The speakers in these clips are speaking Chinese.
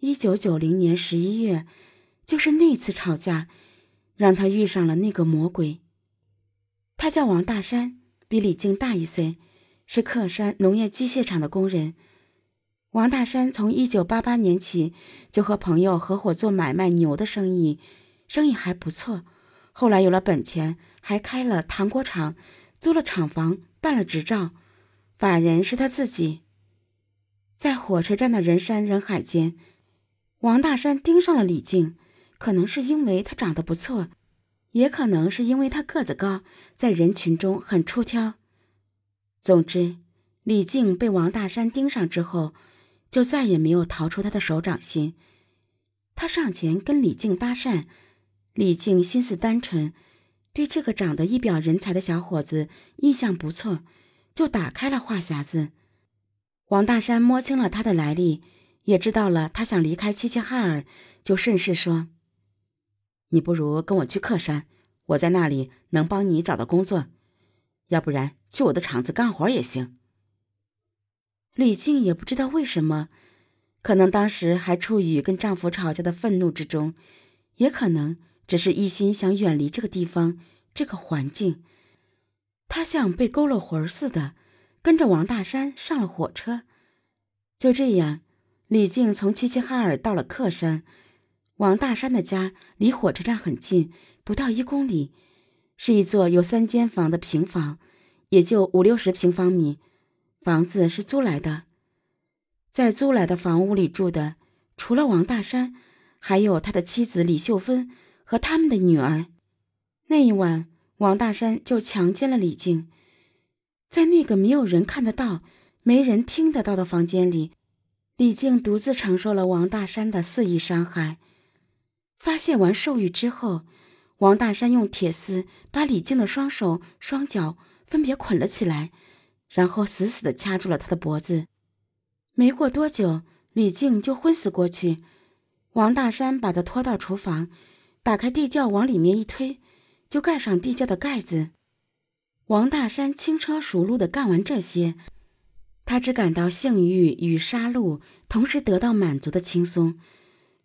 一九九零年十一月，就是那次吵架，让他遇上了那个魔鬼。他叫王大山，比李静大一岁，是克山农业机械厂的工人。王大山从一九八八年起就和朋友合伙做买卖牛的生意，生意还不错。后来有了本钱，还开了糖果厂，租了厂房，办了执照，法人是他自己。在火车站的人山人海间，王大山盯上了李静，可能是因为她长得不错，也可能是因为她个子高，在人群中很出挑。总之，李静被王大山盯上之后。就再也没有逃出他的手掌心。他上前跟李静搭讪，李静心思单纯，对这个长得一表人才的小伙子印象不错，就打开了话匣子。王大山摸清了他的来历，也知道了他想离开齐齐哈尔，就顺势说：“你不如跟我去克山，我在那里能帮你找到工作，要不然去我的厂子干活也行。”李静也不知道为什么，可能当时还处于跟丈夫吵架的愤怒之中，也可能只是一心想远离这个地方、这个环境。她像被勾了魂似的，跟着王大山上了火车。就这样，李静从齐齐哈尔到了克山。王大山的家离火车站很近，不到一公里，是一座有三间房的平房，也就五六十平方米。房子是租来的，在租来的房屋里住的，除了王大山，还有他的妻子李秀芬和他们的女儿。那一晚，王大山就强奸了李静，在那个没有人看得到、没人听得到的房间里，李静独自承受了王大山的肆意伤害。发泄完兽欲之后，王大山用铁丝把李静的双手、双脚分别捆了起来。然后死死地掐住了他的脖子，没过多久，李静就昏死过去。王大山把他拖到厨房，打开地窖，往里面一推，就盖上地窖的盖子。王大山轻车熟路地干完这些，他只感到性欲与杀戮同时得到满足的轻松，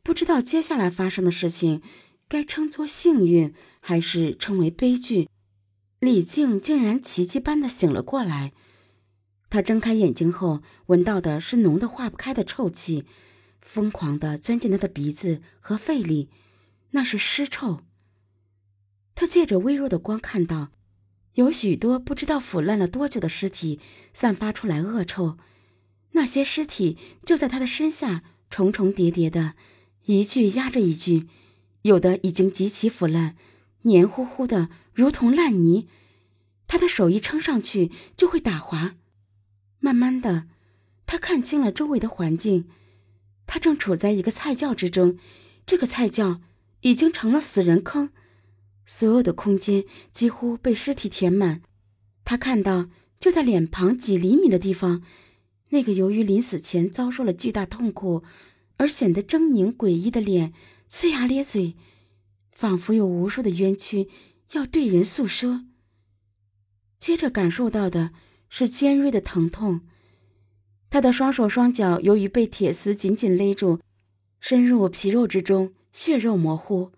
不知道接下来发生的事情该称作幸运还是称为悲剧。李静竟然奇迹般的醒了过来。他睁开眼睛后，闻到的是浓的化不开的臭气，疯狂地钻进他的鼻子和肺里，那是尸臭。他借着微弱的光看到，有许多不知道腐烂了多久的尸体散发出来恶臭，那些尸体就在他的身下重重叠叠的，一具压着一具，有的已经极其腐烂，黏糊糊的，如同烂泥。他的手一撑上去就会打滑。慢慢的，他看清了周围的环境。他正处在一个菜窖之中，这个菜窖已经成了死人坑，所有的空间几乎被尸体填满。他看到，就在脸庞几厘米的地方，那个由于临死前遭受了巨大痛苦而显得狰狞诡异的脸，呲牙咧嘴，仿佛有无数的冤屈要对人诉说。接着感受到的。是尖锐的疼痛，他的双手双脚由于被铁丝紧紧勒住，深入皮肉之中，血肉模糊。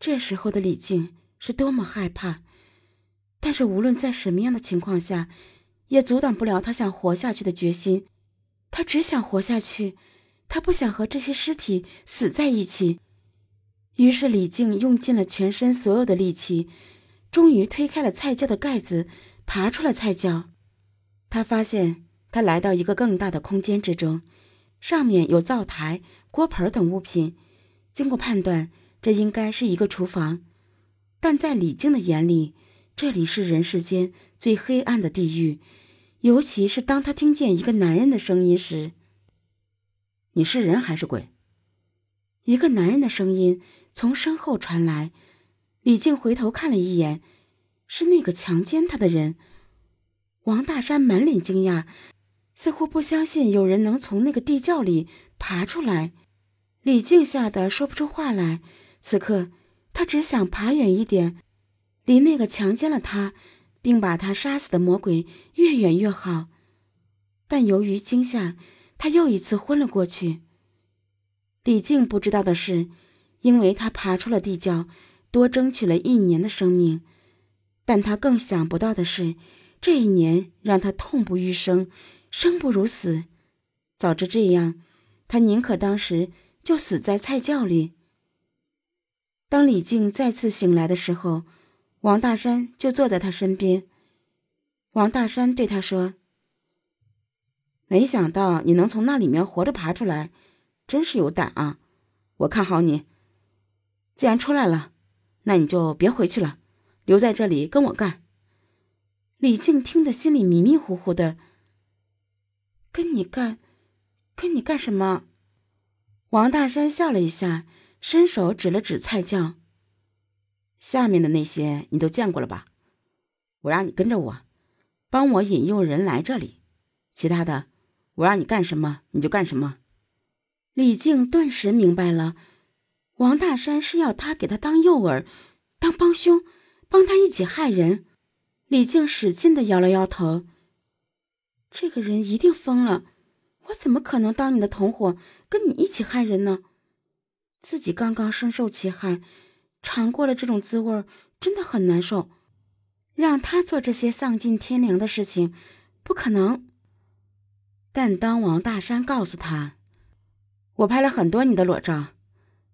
这时候的李静是多么害怕，但是无论在什么样的情况下，也阻挡不了他想活下去的决心。他只想活下去，他不想和这些尸体死在一起。于是李静用尽了全身所有的力气，终于推开了菜窖的盖子。爬出了菜窖，他发现他来到一个更大的空间之中，上面有灶台、锅盆等物品。经过判断，这应该是一个厨房，但在李静的眼里，这里是人世间最黑暗的地狱。尤其是当他听见一个男人的声音时，“你是人还是鬼？”一个男人的声音从身后传来。李静回头看了一眼。是那个强奸他的人，王大山满脸惊讶，似乎不相信有人能从那个地窖里爬出来。李静吓得说不出话来。此刻，他只想爬远一点，离那个强奸了他，并把他杀死的魔鬼越远越好。但由于惊吓，他又一次昏了过去。李靖不知道的是，因为他爬出了地窖，多争取了一年的生命，但他更想不到的是，这一年让他痛不欲生，生不如死。早知这样，他宁可当时就死在菜窖里。当李静再次醒来的时候，王大山就坐在他身边。王大山对他说：“没想到你能从那里面活着爬出来，真是有胆啊！我看好你。既然出来了，那你就别回去了，留在这里跟我干。”李静听得心里迷迷糊糊的。跟你干，跟你干什么？王大山笑了一下，伸手指了指菜窖。下面的那些你都见过了吧？我让你跟着我。帮我引诱人来这里，其他的我让你干什么你就干什么。李靖顿时明白了，王大山是要他给他当诱饵，当帮凶，帮他一起害人。李靖使劲的摇了摇头，这个人一定疯了，我怎么可能当你的同伙，跟你一起害人呢？自己刚刚深受其害，尝过了这种滋味，真的很难受。让他做这些丧尽天良的事情，不可能。但当王大山告诉他：“我拍了很多你的裸照，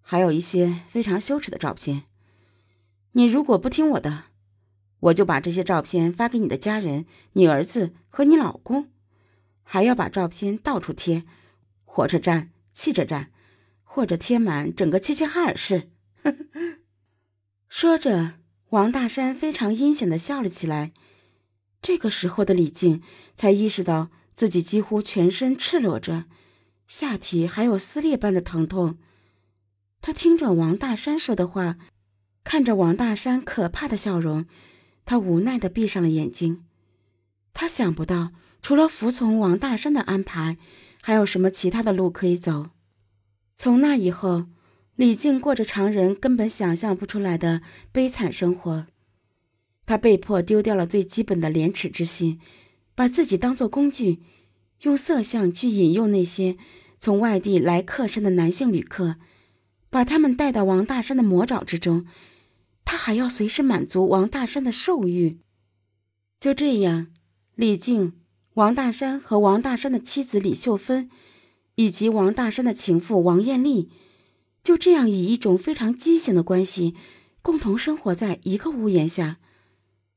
还有一些非常羞耻的照片。你如果不听我的，我就把这些照片发给你的家人、你儿子和你老公，还要把照片到处贴，火车站、汽车站，或者贴满整个齐齐哈尔市。”说着。王大山非常阴险的笑了起来。这个时候的李靖才意识到自己几乎全身赤裸着，下体还有撕裂般的疼痛。他听着王大山说的话，看着王大山可怕的笑容，他无奈的闭上了眼睛。他想不到，除了服从王大山的安排，还有什么其他的路可以走。从那以后。李静过着常人根本想象不出来的悲惨生活，他被迫丢掉了最基本的廉耻之心，把自己当作工具，用色相去引诱那些从外地来客山的男性旅客，把他们带到王大山的魔爪之中。他还要随时满足王大山的兽欲。就这样，李静、王大山和王大山的妻子李秀芬，以及王大山的情妇王艳丽。就这样，以一种非常畸形的关系，共同生活在一个屋檐下。